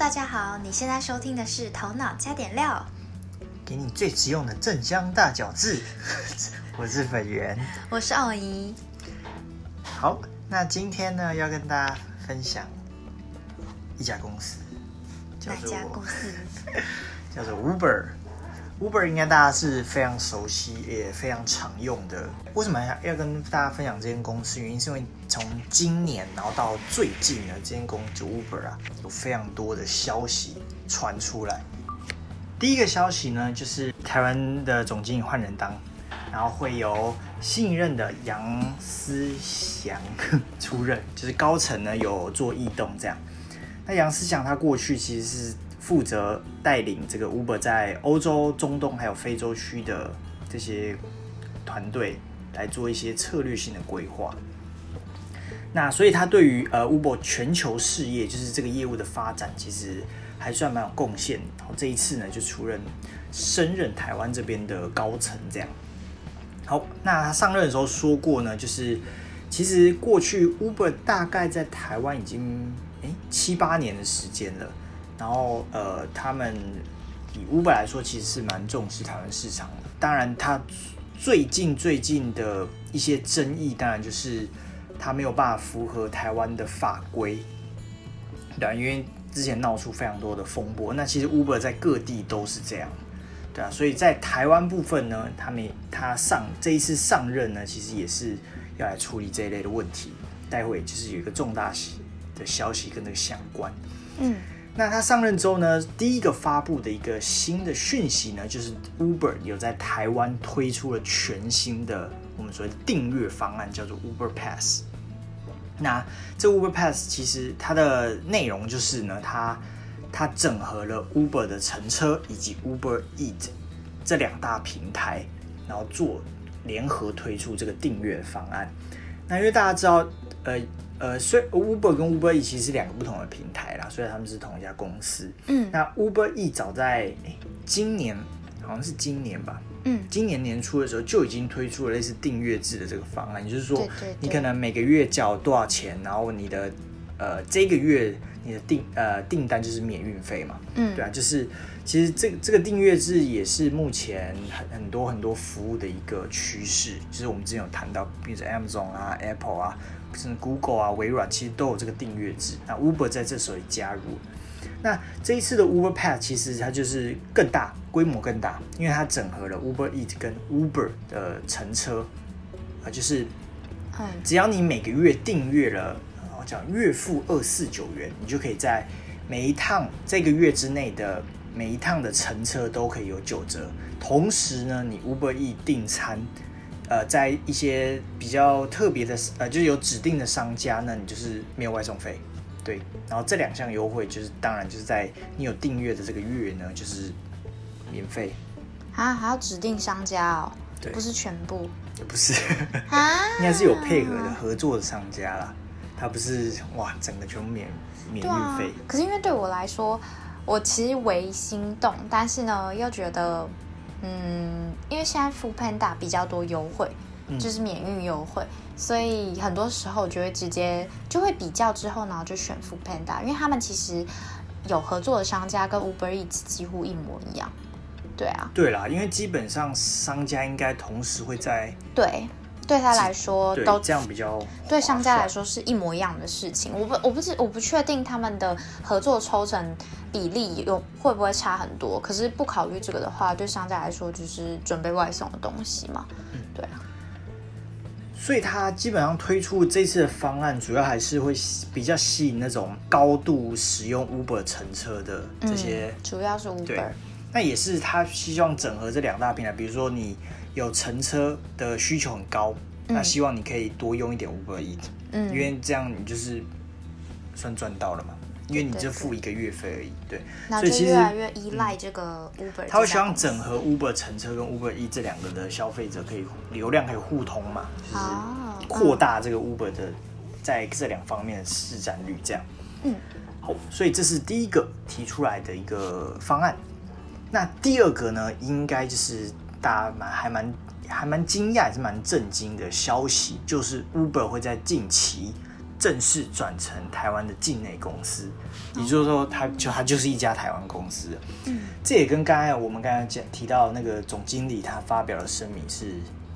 大家好，你现在收听的是《头脑加点料给你最实用的正香大饺子。我是粉圆，》，我是奥怡。好，那今天呢要跟大家分享一家公司，叫做哪家公司？叫做 Uber。Uber 应该大家是非常熟悉也非常常用的。为什么要要跟大家分享这间公司？原因是因为从今年然后到最近呢，这间公司 Uber 啊，有非常多的消息传出来。第一个消息呢，就是台湾的总经理换人当，然后会由新一任的杨思祥出任，就是高层呢有做异动这样。那杨思祥他过去其实是负责带领这个 Uber 在欧洲、中东还有非洲区的这些团队来做一些策略性的规划。那所以他对于呃 Uber 全球事业，就是这个业务的发展，其实还算蛮有贡献。然后这一次呢，就出任升任台湾这边的高层这样。好，那他上任的时候说过呢，就是其实过去 Uber 大概在台湾已经诶七八年的时间了，然后呃，他们以 Uber 来说，其实是蛮重视台湾市场的。当然，他最近最近的一些争议，当然就是他没有办法符合台湾的法规，对啊，因为之前闹出非常多的风波。那其实 Uber 在各地都是这样，对啊，所以在台湾部分呢，他们他上这一次上任呢，其实也是要来处理这一类的问题。待会就是有一个重大的消息跟那个相关。嗯，那他上任之后呢，第一个发布的一个新的讯息呢，就是 Uber 有在台湾推出了全新的我们所谓的订阅方案，叫做 Uber Pass。那这 Uber Pass 其实它的内容就是呢，它它整合了 Uber 的乘车以及 Uber Eat 这两大平台，然后做联合推出这个订阅方案。那因为大家知道，呃呃，虽 Uber 跟 Uber E 其实是两个不同的平台啦，虽然他们是同一家公司。嗯。那 Uber E 早在诶今年，好像是今年吧，嗯。今年年初的时候就已经推出了类似订阅制的这个方案，也就是说你可能每个月缴多少钱，然后你的呃这个月你的订呃订单就是免运费嘛，嗯。对啊，就是其实这这个订阅制也是目前很很多很多服务的一个趋势，就是我们之前有谈到，比如说 Amazon 啊、Apple 啊，甚至 Google 啊、微软，其实都有这个订阅制。那 Uber 在这时候也加入。那这一次的 Uber Pass 其实它就是更大，规模更大，因为它整合了 Uber Eat 跟 Uber 的乘车，啊，就是嗯只要你每个月订阅了，呃我讲月付二四九元，你就可以在每一趟这个月之内的每一趟的乘车都可以有九折。同时呢，你 Uber Eat 订餐，呃，在一些比较特别的呃，就是有指定的商家，那你就是没有外送费。对，然后这两项优惠就是当然就是在你有订阅的这个月呢，就是免费，啊，还要指定商家哦，对。不是全部？也不是。啊，应该是有配合的合作的商家啦，他不是哇整个全部免免运费，，可是因为对我来说，我其实为心动，但是呢，又觉得，嗯，因为现在 o Panda 比较多优惠，嗯。就是免运优惠，所以很多时候就会直接就会比较之后呢，就选 o Panda，因为他们其实有合作的商家跟 Uber Eats 几乎一模一样。对啊，对啦，因为基本上商家应该同时会在对，对他来说都这样比较对商家来说是一模一样的事情。我不我不知我不确定他们的合作抽成比例有会不会差很多，可是不考虑这个的话，对商家来说就是准备外送的东西嘛。嗯。对啊，所以他基本上推出这次的方案，主要还是会比较吸引那种高度使用 Uber 乘车的这些嗯、主要是 Uber，，那也是他希望整合这两大平台，比如说你有乘车的需求很高，那希望你可以多用一点 Uber Eat，嗯因为这样你就是算赚到了嘛，因为你对就付一个月费而已，对，那所以其实越来越依赖这个 Uber。他会希望整合 Uber 乘车跟 Uber E 这两个的消费者可以流量可以互通嘛，就是哦扩大这个 Uber 的在这两方面的市占率，这样。嗯，好，所以这是第一个提出来的一个方案。那第二个呢，应该就是大家蛮还蛮还蛮惊讶，也是蛮震惊的消息，就是 Uber 会在近期正式转成台湾的境内公司，也就是说，它就它就是一家台湾公司。嗯，这也跟刚才我们刚才讲提到那个总经理他发表的声明是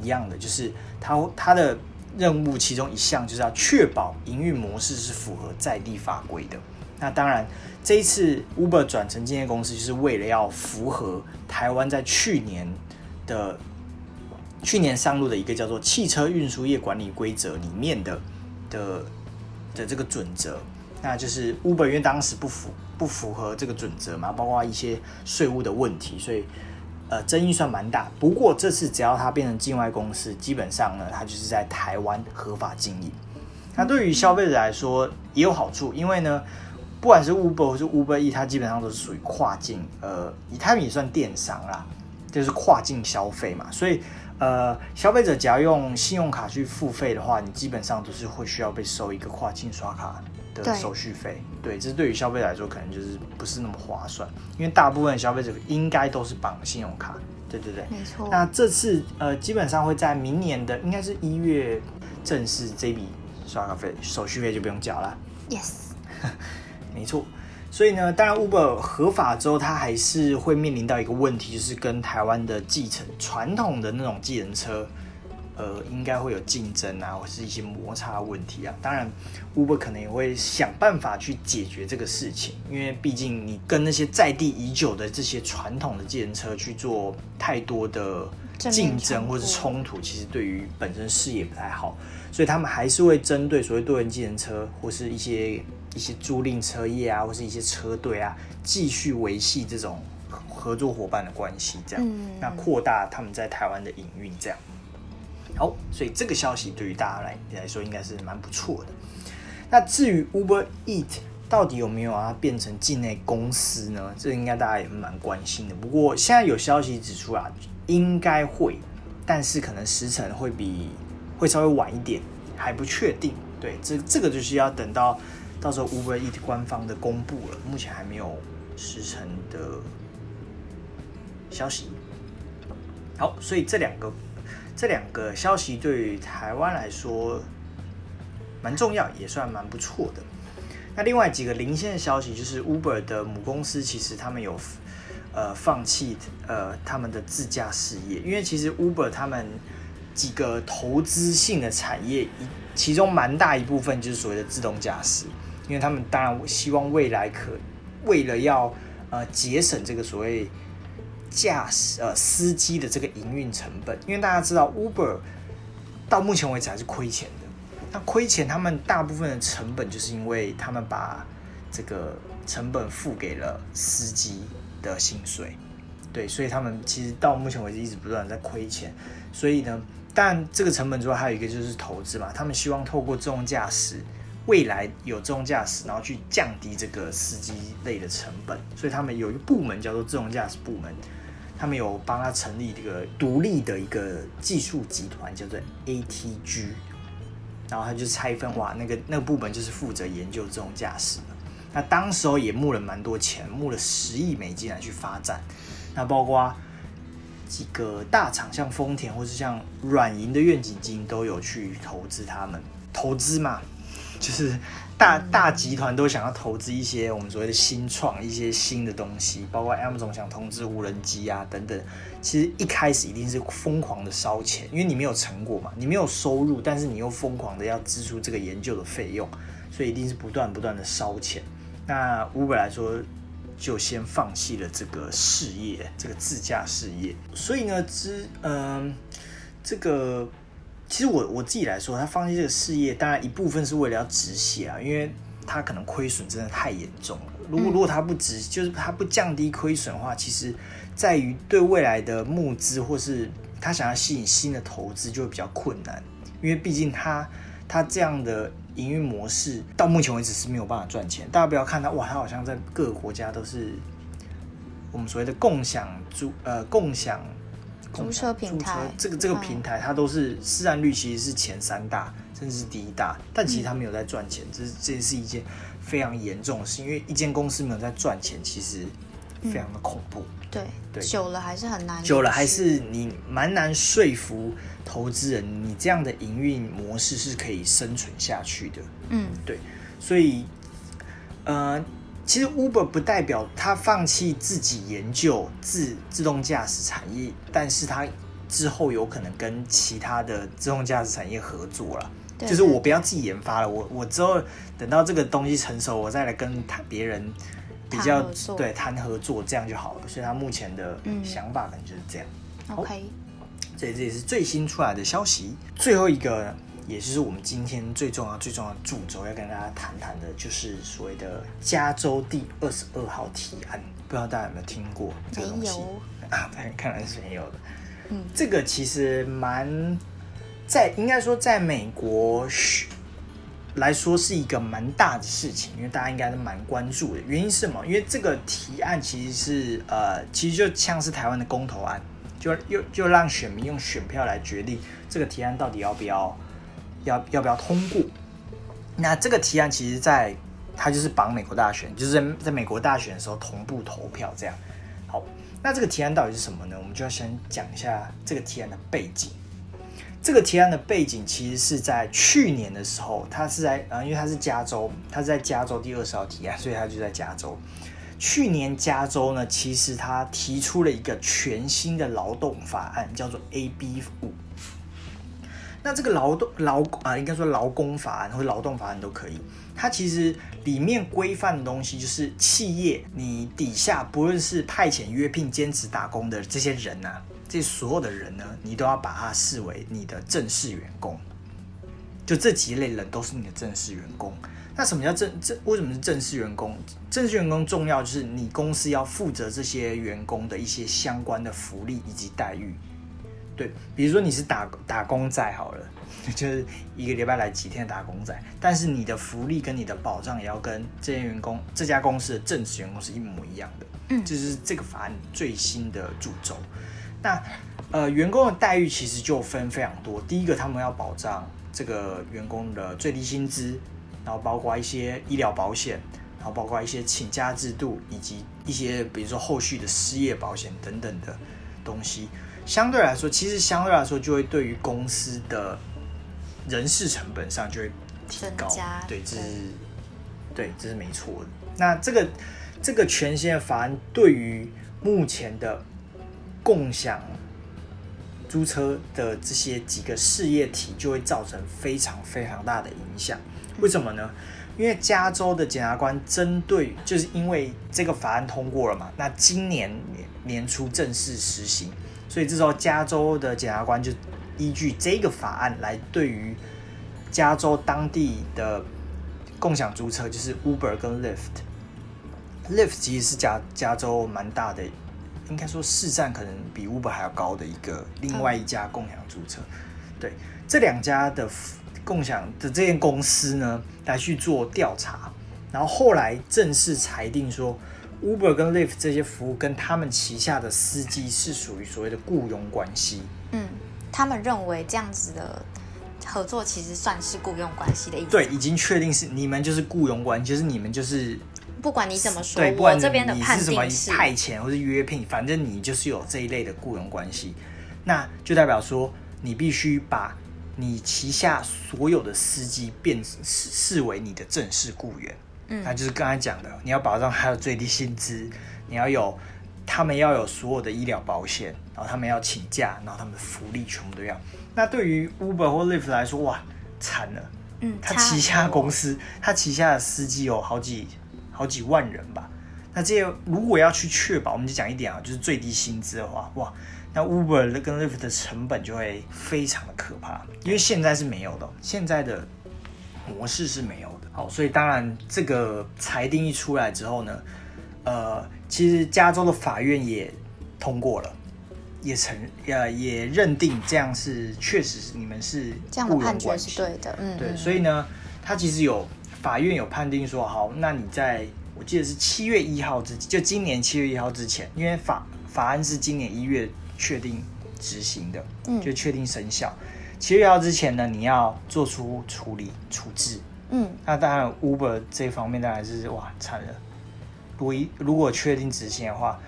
一样的，就是他他的任务其中一项就是要确保营运模式是符合在地法规的。那当然，这一次 Uber 转成境内公司，就是为了要符合台湾在去年的。去年上路的一个叫做《汽车运输业管理规则》里面的的的这个准则，那就是 Uber 因为当时不符不符合这个准则嘛，包括一些税务的问题，所以呃争议算蛮大。不过这次只要它变成境外公司，基本上呢，它就是在台湾合法经营。那对于消费者来说也有好处，因为呢，不管是 Uber 或是 Uber E，它基本上都是属于跨境，呃，以他们也算电商啦，就是跨境消费嘛，所以。呃，消费者只要用信用卡去付费的话，你基本上都是会需要被收一个跨境刷卡的手续费。对，这是对于消费者来说，可能就是不是那么划算，因为大部分消费者应该都是绑信用卡。对对对，没错。那这次呃，基本上会在明年的应该是一月正式这笔刷卡费手续费就不用缴了。Yes，没错。所以呢，当然 Uber 合法之后，它还是会面临到一个问题，就是跟台湾的继承传统的那种计程车，呃，应该会有竞争啊，或是一些摩擦问题啊。当然，Uber 可能也会想办法去解决这个事情，因为毕竟你跟那些在地已久的这些传统的计程车去做太多的竞争或者冲突，其实对于本身事业不太好。所以他们还是会针对所谓多人计程车或是一些。一些租赁车业啊，或是一些车队啊，继续维系这种合作伙伴的关系，这样，那扩大他们在台湾的营运，这样。好，所以这个消息对于大家来来说应该是蛮不错的。那至于 Uber Eat 到底有没有啊变成境内公司呢？这应该大家也蛮关心的。不过现在有消息指出啊，应该会，但是可能时程会比会稍微晚一点，还不确定。对，这这个就是要等到。到时候 Uber Eat 官方的公布了，目前还没有实成的消息。好，所以这两个这两个消息对于台湾来说蛮重要，也算蛮不错的。那另外几个零线的消息就是 Uber 的母公司其实他们有呃放弃呃他们的自驾事业，因为其实 Uber 他们几个投资性的产业一，其中蛮大一部分就是所谓的自动驾驶。因为他们当然希望未来可为了要呃节省这个所谓驾驶呃司机的这个营运成本，因为大家知道 Uber 到目前为止还是亏钱的。那亏钱，他们大部分的成本就是因为他们把这个成本付给了司机的薪水，对，所以他们其实到目前为止一直不断在亏钱。所以呢，但这个成本之外还有一个就是投资嘛，他们希望透过自动驾驶。未来有自动驾驶，然后去降低这个司机类的成本，所以他们有一个部门叫做自动驾驶部门，他们有帮他成立这个独立的一个技术集团，叫做 ATG，然后他就拆分，哇，那个那个部门就是负责研究自动驾驶的。那当时候也募了蛮多钱，募了十亿美金来去发展，那包括几个大厂，像丰田或是像软银的愿景基金都有去投资他们，投资嘛。就是大大集团都想要投资一些我们所谓的新创，一些新的东西，包括 Amazon 想投资无人机啊等等。其实一开始一定是疯狂的烧钱，因为你没有成果嘛，你没有收入，但是你又疯狂的要支出这个研究的费用，所以一定是不断不断的烧钱。那 Uber 来说，就先放弃了这个事业，这个自驾事业。所以呢，之嗯，这个。其实我我自己来说，他放弃这个事业，当然一部分是为了要止血啊，因为他可能亏损真的太严重了。如果如果他不止，就是他不降低亏损的话，其实在于对未来的募资或是他想要吸引新的投资就会比较困难，因为毕竟他他这样的营运模式到目前为止是没有办法赚钱。大家不要看它哇，它好像在各个国家都是我们所谓的共享租呃共享。租车平台，这个这个平台，它都是市占率其实是前三大，甚至是第一大，但其实它没有在赚钱，这是这是一件非常严重的事，因为一间公司没有在赚钱，其实非常的恐怖。对，对久了还是很难，久了还是你蛮难说服投资人，你这样的营运模式是可以生存下去的。嗯，对，所以呃，其实 Uber 不代表他放弃自己研究自自动驾驶产业，但是他之后有可能跟其他的自动驾驶产业合作了。就是我不要自己研发了，我我之后等到这个东西成熟，我再来跟他别人比较对谈合作，这样就好了。所以他目前的嗯想法可能就是这样。OK，所以这也是最新出来的消息。最后一个，也就是我们今天最重要、最重要的主轴，要跟大家谈谈的，就是所谓的加州第二十二号提案。不知道大家有没有听过这个东西？啊，对，看来是没有的。嗯，这个其实蛮在，应该说在美国是来说是一个蛮大的事情，因为大家应该是蛮关注的。原因是什么？因为这个提案其实是呃，其实就像是台湾的公投案，就又就让选民用选票来决定这个提案到底要不要要要不要通过。那这个提案其实在它就是绑美国大选，就是在在美国大选的时候同步投票这样。好，那这个提案到底是什么呢？我们就要先讲一下这个提案的背景。这个提案的背景其实是在去年的时候，它是在呃，因为它是加州，它是在加州第二十号提案，所以它就在加州。去年加州呢，其实它提出了一个全新的劳动法案，叫做 AB 五。那这个劳动劳啊、应该说劳工法案或者劳动法案都可以。它其实里面规范的东西就是企业你底下不论是派遣、约聘、兼职打工的这些人呐、这所有的人呢，你都要把他视为你的正式员工。就这几类人都是你的正式员工。那什么叫正正？为什么是正式员工？正式员工重要就是你公司要负责这些员工的一些相关的福利以及待遇。对，比如说你是打打工仔好了，就是一个礼拜来几天的打工仔，但是你的福利跟你的保障也要跟这些员工、这家公司的正式员工是一模一样的。嗯这就是这个法案最新的主轴。那呃，员工的待遇其实就分非常多。第一个，他们要保障这个员工的最低薪资，然后包括一些医疗保险，然后包括一些请假制度，以及一些比如说后续的失业保险等等的东西。相对来说，其实相对来说就会对于公司的人事成本上就会提高。对，这是对对，这是没错的。那这个这个全新的法案对于目前的共享租车的这些几个事业体就会造成非常非常大的影响。为什么呢？因为加州的检察官针对，就是因为这个法案通过了嘛，那今年年年初正式实行，所以这时候加州的检察官就依据这个法案来对于加州当地的共享租车，就是 Uber 跟 Lyft。Lyft 其实是加加州蛮大的，应该说市占可能比 Uber 还要高的一个另外一家共享租车。对，这两家的共享的这间公司呢，来去做调查，然后后来正式裁定说，Uber 跟 Lyft 这些服务跟他们旗下的司机是属于所谓的雇佣关系。嗯，他们认为这样子的合作其实算是雇佣关系的意思。对，已经确定是你们就是雇佣关系，就是你们就是不管你怎么说，对，不管我这边的你判是什么定是，派遣或是约聘，反正你就是有这一类的雇佣关系，那就代表说你必须把你旗下所有的司机变视视为你的正式雇员。嗯那就是刚才讲的，你要保障他的最低薪资，你要有他们要有所有的医疗保险，然后他们要请假，然后他们的福利全部都要。那对于 Uber 或 Lyft 来说，哇，惨了。嗯，他旗下公司，他旗下的司机有好几好几万人吧。那这些如果要去确保，我们就讲一点啊，就是最低薪资的话，哇，那 Uber 跟 Lyft 的成本就会非常的可怕，因为现在是没有的，现在的模式是没有的。好，所以当然这个裁定一出来之后呢，呃，其实加州的法院也通过了。也承呃也认定这样是确实是你们是这样的判决是对的。嗯，对，嗯所以呢，他其实有法院有判定说，好，那你在我记得是七月一号之，就今年七月一号之前，因为法法案是今年一月确定执行的，嗯就确定生效。七月一号之前呢，你要做出处理处置。嗯，那当然，Uber 这方面当然是哇惨了，如果一如果确定执行的话，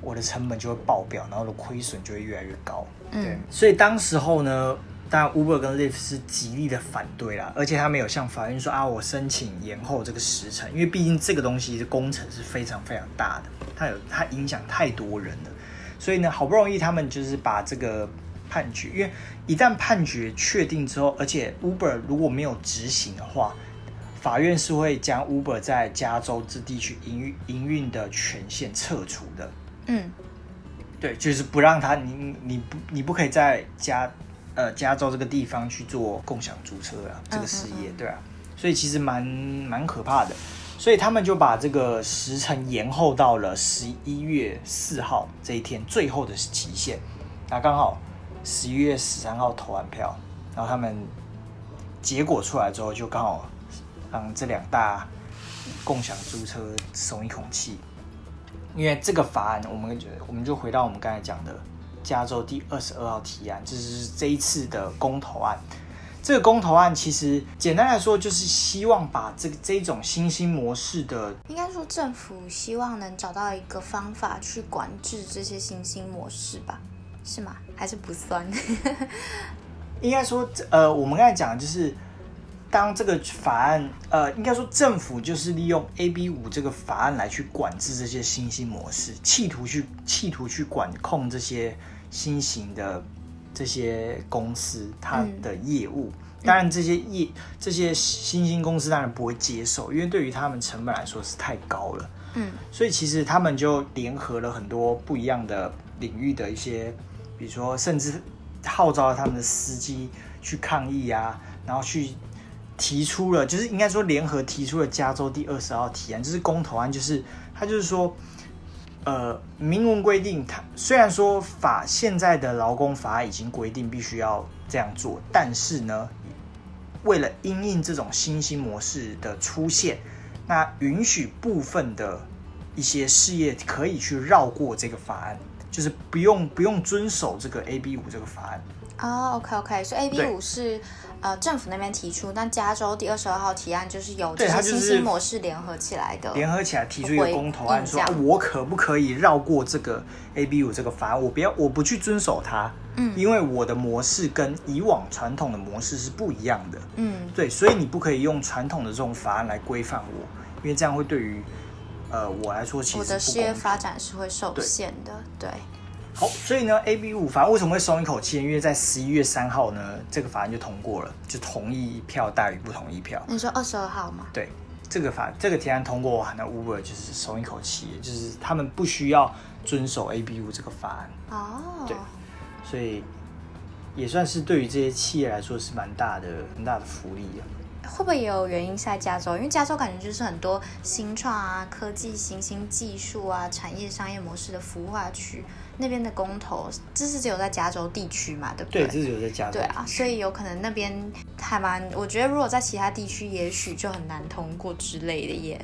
我的成本就会爆表，然后的亏损就会越来越高。对，嗯所以当时候呢，当然 Uber 跟 Lyft 是极力的反对啦，而且他们有向法院说啊，我申请延后这个时程，因为毕竟这个东西的工程是非常非常大的，它有它影响太多人了，所以呢，好不容易他们就是把这个判决，因为一旦判决确定之后，而且 Uber 如果没有执行的话，法院是会将 Uber 在加州这地区营运营运的权限撤除的。嗯对，就是不让他你你你不你不可以在加呃加州这个地方去做共享租车啊，这个事业，对啊，所以其实蛮蛮可怕的，所以他们就把这个时程延后到了十一月四号这一天最后的期限，那刚好十一月十三号投完票，然后他们结果出来之后，就刚好让这两大共享租车松一口气，因为这个法案，我们就我们就回到我们刚才讲的加州第二十二号提案，这是这一次的公投案。这个公投案其实简单来说，就是希望把这个这种新兴模式的，应该说政府希望能找到一个方法去管制这些新兴模式吧？是吗？还是不算？应该说，呃，我们刚才讲的就是，当这个法案，呃，应该说政府就是利用 AB 五这个法案来去管制这些新兴模式，企图去企图去管控这些新型的这些公司它的业务。当然，这些业这些新兴公司当然不会接受，因为对于他们成本来说是太高了。嗯所以其实他们就联合了很多不一样的领域的一些，比如说甚至号召了他们的司机去抗议啊，然后去提出了，就是应该说联合提出了加州第二十号提案，就是公投案，就是他就是说，呃，明文规定，它虽然说法现在的劳工法已经规定必须要这样做，但是呢，为了因应这种新兴模式的出现，那允许部分的一些事业可以去绕过这个法案，就是不用不用遵守这个 AB 五这个法案。哦，OK OK，所以 A B 对五是呃政府那边提出，但加州第二十二号提案就是由这对它就是些新兴模式联合起来的。联合起来提出一个公投案，说、我可不可以绕过这个 AB 五这个法案？我不要，我不去遵守它，嗯因为我的模式跟以往传统的模式是不一样的，嗯对，所以你不可以用传统的这种法案来规范我，因为这样会对于呃我来说其实我的事业发展是会受限的，对。好，所以呢，AB 五法案为什么会松一口气？因为在十一月三号呢，这个法案就通过了，就同意票大于不同意票。你说二十二号吗？对，这个法这个提案通过哇，那 Uber 就是松一口气，就是他们不需要遵守 AB 五这个法案，哦，对所以也算是对于这些企业来说是蛮大的、很大的福利啊。会不会也有原因是在加州？因为加州感觉就是很多新创啊、科技新兴技术啊、产业商业模式的孵化区，那边的公投，这是只有在加州地区嘛，对不对，这是有在加州对啊，所以有可能那边还蛮，我觉得如果在其他地区，也许就很难通过之类的耶。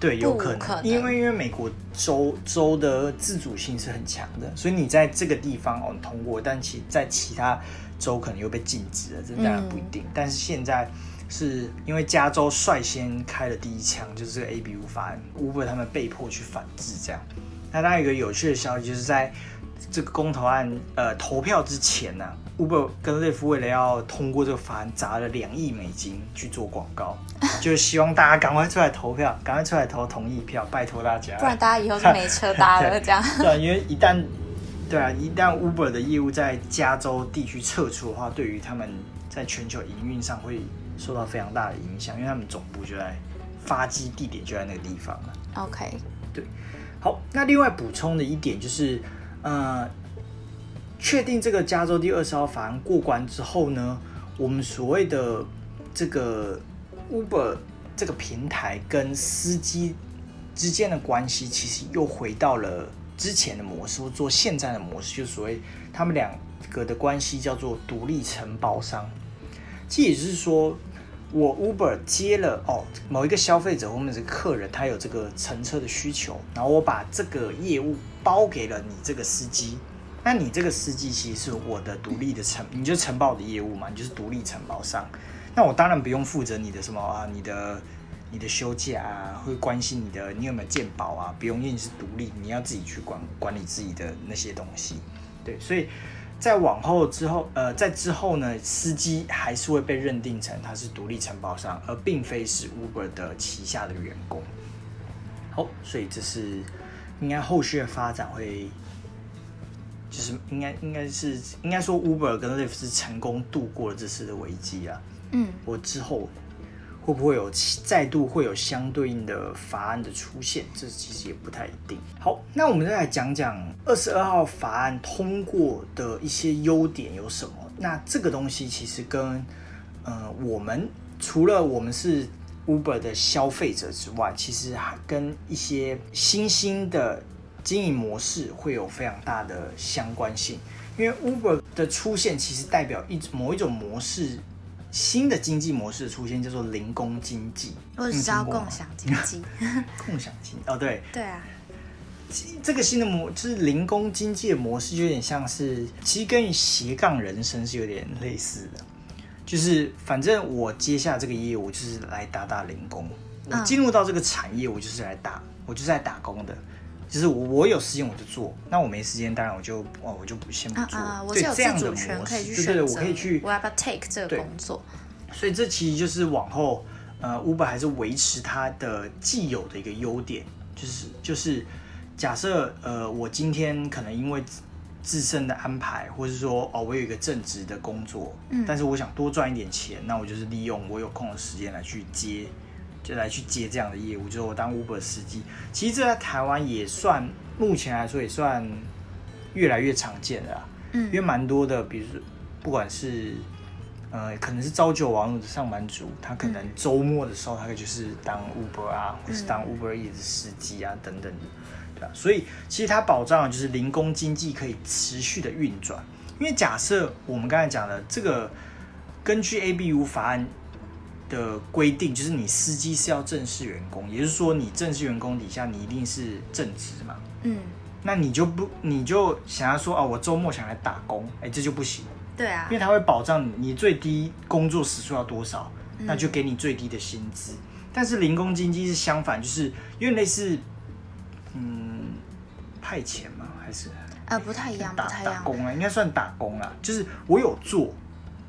对，有可能，可能因为因为美国州州的自主性是很强的，所以你在这个地方哦通过，但其在其他州可能又被禁止了，这当然不一定。嗯但是现在是因为加州率先开了第一枪，就是这个 AB 五法案，Uber 他们被迫去反制这样。那当然有一个有趣的消息，就是在这个公投案呃投票之前呢、Uber 跟 Lyft 为了要通过这个法案，砸了两亿美金去做广告，就是希望大家赶快出来投票，赶快出来投同意票，拜托大家。不然大家以后就没车搭了，这样。对啊，因为一旦对啊，一旦 Uber 的业务在加州地区撤出的话，对于他们在全球营运上会受到非常大的影响，因为他们总部就在发基地点就在那个地方了。OK，对好，那另外补充的一点就是，呃，确定这个加州第二十号法案过关之后呢，我们所谓的这个 Uber 这个平台跟司机之间的关系，其实又回到了之前的模式，或做现在的模式，就所谓他们两个的关系叫做独立承包商。这也就是说，我 Uber 接了哦某一个消费者或者是客人，他有这个乘车的需求，然后我把这个业务包给了你这个司机，那你这个司机其实是我的独立的承，你就承包我的业务嘛，你就是独立承包商。那我当然不用负责你的什么啊，你的你的休假啊，会关心你的你有没有健保啊，不用，因为你是独立，你要自己去管管理自己的那些东西。对，所以在往后之后，呃，在之后呢，司机还是会被认定成他是独立承包商，而并非是 Uber 的旗下的员工。好，所以这是应该后续的发展会，就是应该应该是应该说 Uber 跟 Lyft 是成功度过了这次的危机啊。嗯，我之后会不会有再度会有相对应的法案的出现？这其实也不太一定。好，那我们再来讲讲二十二号法案通过的一些优点有什么？那这个东西其实跟呃我们除了我们是 Uber 的消费者之外，其实还跟一些新兴的经营模式会有非常大的相关性。因为 Uber 的出现，其实代表一某一种模式。新的经济模式的出现叫做零工经济，我只知道共享经济。共享经哦，对，对啊，这个新的模就是零工经济的模式，就有点像是，其实跟斜杠人生是有点类似的。就是反正我接下这个业务，就是来打打零工。我进入到这个产业，我就是来打，我就是来打工的。就是我我有时间我就做，那我没时间，当然我就哦我就不先不做。我是有自主权可以去选择，我可以去我要不要 take 这个工作。所以这其实就是往后呃，Uber 还是维持它的既有的一个优点，就是就是假设呃我今天可能因为自身的安排，或是说哦我有一个正职的工作，嗯，但是我想多赚一点钱，那我就是利用我有空的时间来去接。就来去接这样的业务，就是我当 Uber 司机。其实这在台湾也算，目前来说也算越来越常见的。嗯，因为蛮多的，比如说不管是呃，可能是朝九晚五的上班族，他可能周末的时候，他可就是当 Uber 啊，或是当 Uber E 的司机啊等等的，对吧？所以其实它保障的就是零工经济可以持续的运转。因为假设我们刚才讲的这个，根据 ABU 法案。的规定就是你司机是要正式员工，也就是说你正式员工底下你一定是正职嘛。嗯，那你就不你就想要说哦，我周末想来打工，哎，这就不行。对啊，因为他会保障你最低工作时数要多少，那就给你最低的薪资。但是零工经济是相反，就是因为类似嗯派遣嘛，还是呃不太一样，打打工啊，应该算打工啊，就是我有做。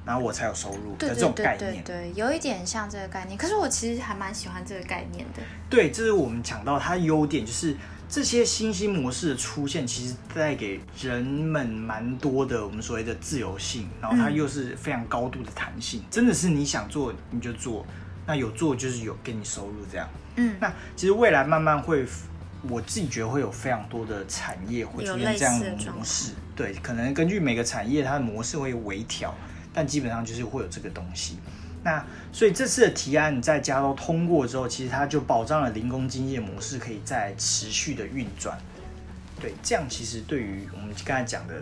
然后我才有收入的这种概念，对，有一点像这个概念。可是我其实还蛮喜欢这个概念的。对，这是我们讲到它的优点，就是这些新兴模式的出现，其实带给人们蛮多的我们所谓的自由性，然后它又是非常高度的弹性，真的是你想做你就做，那有做就是有给你收入这样。嗯，那其实未来慢慢会，我自己觉得会有非常多的产业会出现这样的模式。对，可能根据每个产业它的模式会微调。但基本上就是会有这个东西，那所以这次的提案在加州通过之后，其实它就保障了零工经济模式可以在持续的运转。对，这样其实对于我们刚才讲的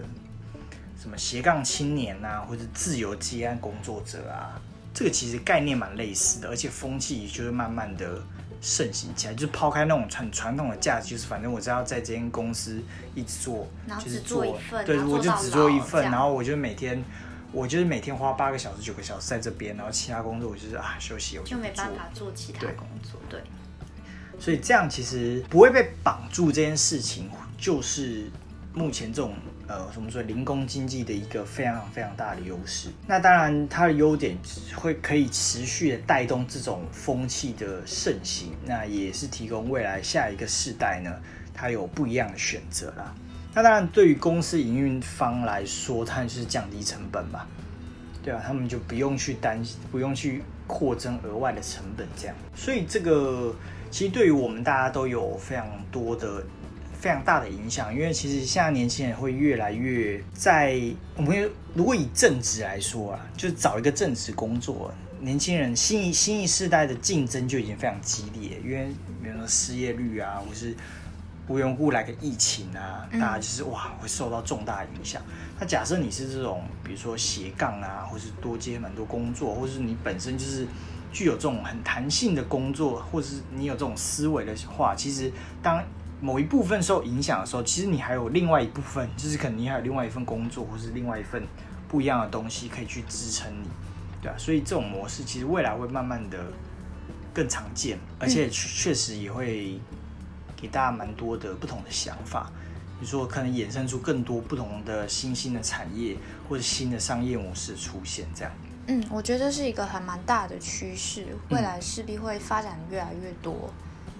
什么斜杠青年呐，或者自由接案工作者啊，这个其实概念蛮类似的，而且风气就会慢慢的盛行起来。就是抛开那种很传统的价值，就是反正我只要在这间公司一直做，就是做对，我就只做一份，然后我就每天。我就是每天花八个小时、九个小时在这边，然后其他工作我就是啊休息，我就没办法做其他工作。对，所以这样其实不会被绑住这件事情，就是目前这种呃什么说零工经济的一个非常非常大的优势。那当然它的优点会可以持续的带动这种风气的盛行，那也是提供未来下一个世代呢，它有不一样的选择啦。那当然，对于公司营运方来说，它就是降低成本嘛，对啊，他们就不用去担心，不用去扩增额外的成本，这样。所以这个其实对于我们大家都有非常多的、非常大的影响。因为其实现在年轻人会越来越在我们如果以正职来说啊，就找一个正职工作，年轻人新一新一世代的竞争就已经非常激烈，因为比如说失业率啊，或是。无缘无故来个疫情啊，大家就是哇会受到重大影响。那假设你是这种，比如说斜杠啊，或是多接蛮多工作，或是你本身就是具有这种很弹性的工作，或是你有这种思维的话，其实当某一部分受影响的时候，其实你还有另外一部分，就是可能你还有另外一份工作，或是另外一份不一样的东西可以去支撑你，对啊，所以这种模式其实未来会慢慢的更常见，而且确实也会给大家蛮多的不同的想法。比如说，可能衍生出更多不同的新兴的产业或者新的商业模式出现，这样。嗯，我觉得是一个还蛮大的趋势，未来势必会发展越来越多。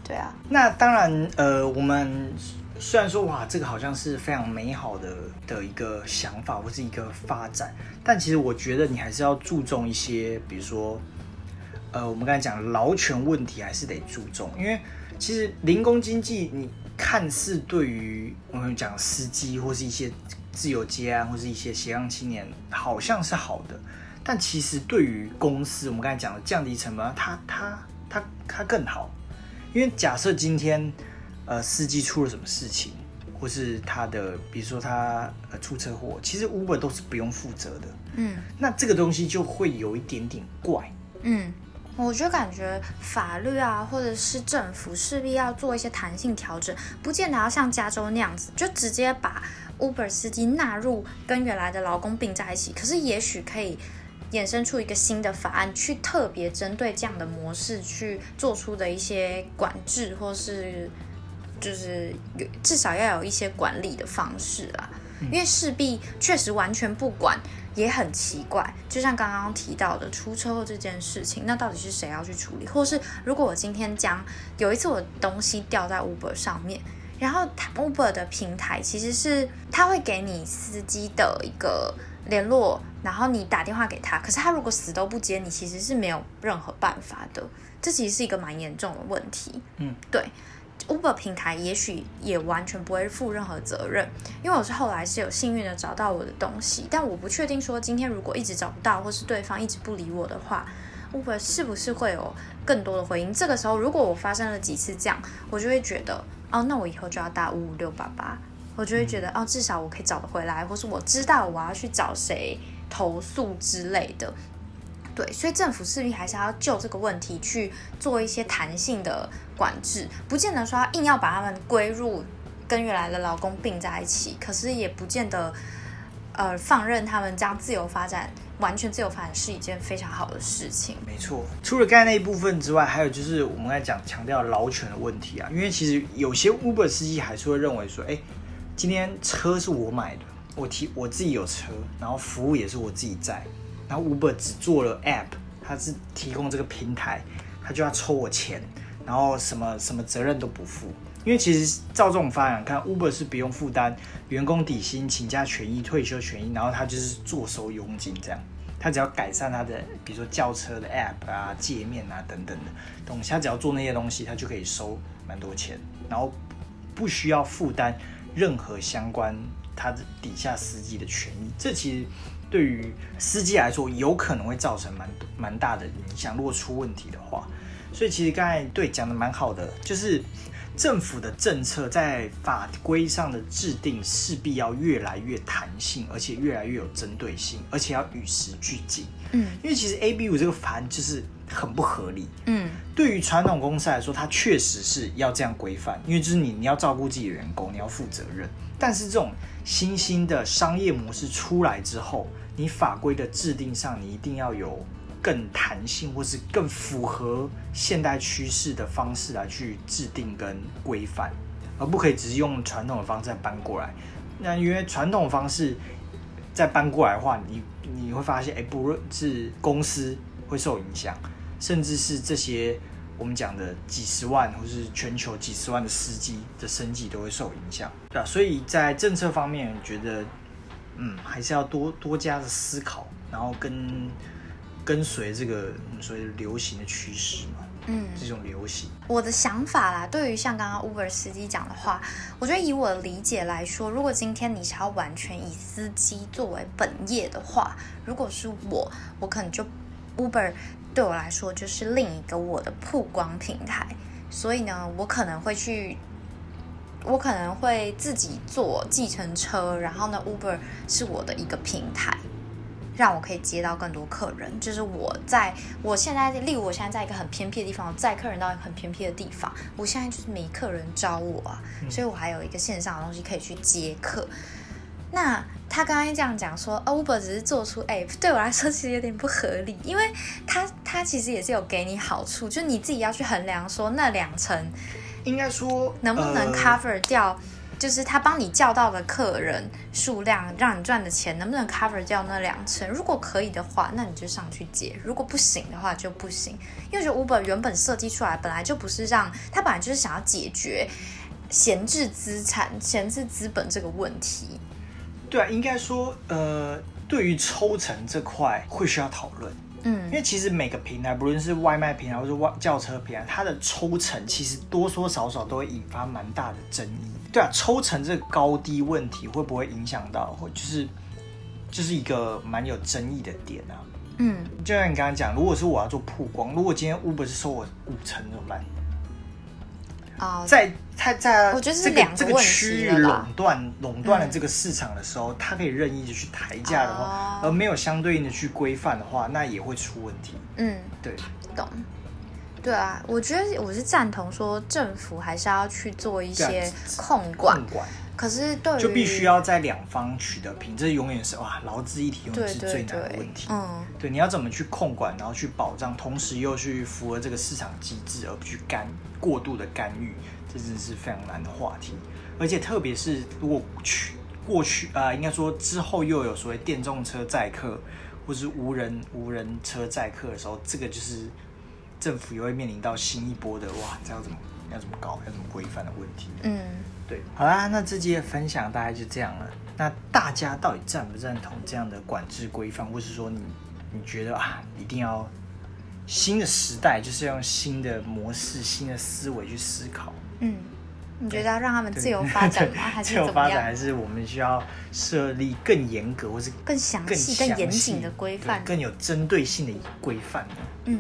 对啊，那当然，呃，我们虽然说哇，这个好像是非常美好的的一个想法或是一个发展，但其实我觉得你还是要注重一些，比如说，呃，我们刚才讲劳权问题还是得注重，因为其实零工经济，你看似对于我们讲司机或是一些自由接案或是一些斜杠青年，好像是好的，但其实对于公司，我们刚才讲的降低成本，它它它它更好。因为假设今天，呃，司机出了什么事情，或是他的，比如说他呃出车祸，其实 Uber 都是不用负责的。嗯，那这个东西就会有一点点怪。嗯，我就感觉法律啊，或者是政府势必要做一些弹性调整，不见得要像加州那样子，就直接把 Uber 司机纳入跟原来的劳工并在一起。可是也许可以。衍生出一个新的法案，去特别针对这样的模式去做出的一些管制，或是就是至少要有一些管理的方式啊。因为势必确实完全不管也很奇怪。就像刚刚提到的出车祸这件事情，那到底是谁要去处理？或是如果我今天将有一次我东西掉在 Uber 上面，然后 Uber 的平台其实是他会给你司机的一个。联络，然后你打电话给他，可是他如果死都不接，你其实是没有任何办法的。这其实是一个蛮严重的问题。嗯，对，Uber 平台也许也完全不会负任何责任，因为我是后来是有幸运的找到我的东西，但我不确定说今天如果一直找不到，或是对方一直不理我的话，Uber 是不是会有更多的回应？这个时候如果我发生了几次这样，我就会觉得，哦，那我以后就要打五五六八八。我就会觉得哦，至少我可以找得回来，或是我知道我要去找谁投诉之类的。对，所以政府势必还是要就这个问题去做一些弹性的管制，不见得说硬要把他们归入跟原来的劳工并在一起，可是也不见得呃放任他们这样自由发展，完全自由发展是一件非常好的事情。没错，除了刚才那一部分之外，还有就是我们刚才讲强调劳权的问题啊，因为其实有些 Uber 司机还是会认为说，哎。今天车是我买的，我提我自己有车，然后服务也是我自己在，然后 Uber 只做了 App，它是提供这个平台，他就要抽我钱，然后什么什么责任都不负，因为其实照这种发展看，Uber 是不用负担员工底薪、请假权益、退休权益，然后他就是坐收佣金这样，他只要改善他的，比如说叫车的 App 啊、界面啊等等的东西，他只要做那些东西，他就可以收蛮多钱，然后不需要负担。任何相关他的底下司机的权益，这其实对于司机来说有可能会造成蛮蛮大的影响。如果出问题的话，所以其实刚才对讲的蛮好的，就是政府的政策在法规上的制定势必要越来越弹性，而且越来越有针对性，而且要与时俱进。嗯，因为其实 A B 五这个法案就是很不合理。嗯，对于传统公司来说，它确实是要这样规范，因为就是你你要照顾自己的员工，你要负责任。但是这种新兴的商业模式出来之后，你法规的制定上，你一定要有更弹性或是更符合现代趋势的方式来去制定跟规范，而不可以只是用传统的方式再搬过来。那因为传统方式再搬过来的话，你你会发现，哎，不论是公司会受影响，甚至是这些我们讲的几十万或是全球几十万的司机的生计都会受影响，对吧？所以在政策方面，觉得嗯，还是要多多加的思考，然后跟跟随这个所谓流行的趋势嘛。嗯，这种流行，我的想法啦，对于像刚刚 Uber 司机讲的话，我觉得以我的理解来说，如果今天你想要完全以司机作为本业的话，如果是我，我可能就 Uber 对我来说就是另一个我的曝光平台，所以呢，我可能会去，我可能会自己坐计程车，然后呢，Uber 是我的一个平台。让我可以接到更多客人，就是我在我现在，例如我现在在一个很偏僻的地方，载客人到一个很偏僻的地方，我现在就是没客人招我啊，所以我还有一个线上的东西可以去接客。那他刚刚这样讲说、哦、，Uber 只是做出 app，对我来说其实有点不合理，因为他他其实也是有给你好处，就你自己要去衡量说那两层应该说能不能呃 cover 掉，就是他帮你叫到的客人数量，让你赚的钱能不能 cover 掉那两成？如果可以的话，那你就上去接；如果不行的话就不行。因为我觉得 Uber 原本设计出来本来就不是让他本来就是想要解决闲置资产、闲置资本这个问题。对啊，应该说呃，对于抽成这块会需要讨论。嗯因为其实每个平台，不论是外卖平台或是外轿车平台，它的抽成其实多多少少都会引发蛮大的争议。对啊，抽成这个高低问题会不会影响到，或就是就是一个蛮有争议的点啊。嗯，就像你刚刚讲，如果是我要做曝光，如果今天 Uber 是收我五成怎么办？啊、在它在我觉得是这个这个两个区域垄断垄断了这个市场的时候，它可以任意的去抬价的话，哦而没有相对应的去规范的话，那也会出问题。嗯，对，懂。对啊，我觉得我是赞同说政府还是要去做一些控管，控管可是对于就必须要在两方取得平，这永远是哇劳资一体永远是最难的对问题。嗯对，你要怎么去控管，然后去保障，同时又去符合这个市场机制，而不去干过度的干预，这真的是非常难的话题。而且特别是如果去过去啊、呃应该说之后又有所谓电动车载客，或是无人无人车载客的时候，这个就是政府又会面临到新一波的哇，这要怎么要怎么搞，要怎么规范的问题。嗯，对，好啦，那这期的分享大概就这样了。那大家到底赞不赞同这样的管制规范，或是说你你觉得啊，一定要新的时代就是要用新的模式、新的思维去思考？嗯，你觉得要让他们自由发展吗？还自是 自由发展，还？是我们需要设立更严格，或是更详更细、更严谨的规对范？更有针对性的规范呢？嗯，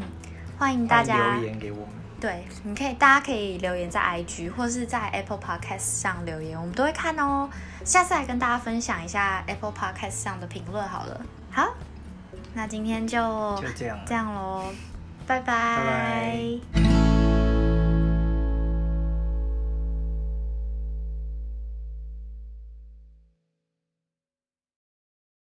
欢迎大家留言给我们。对，你可以，大家可以留言在 IG 或是在 Apple Podcast 上留言，我们都会看哦。下次来跟大家分享一下 Apple Podcast 上的评论好了。好，那今天就就这样这样喽，拜拜拜拜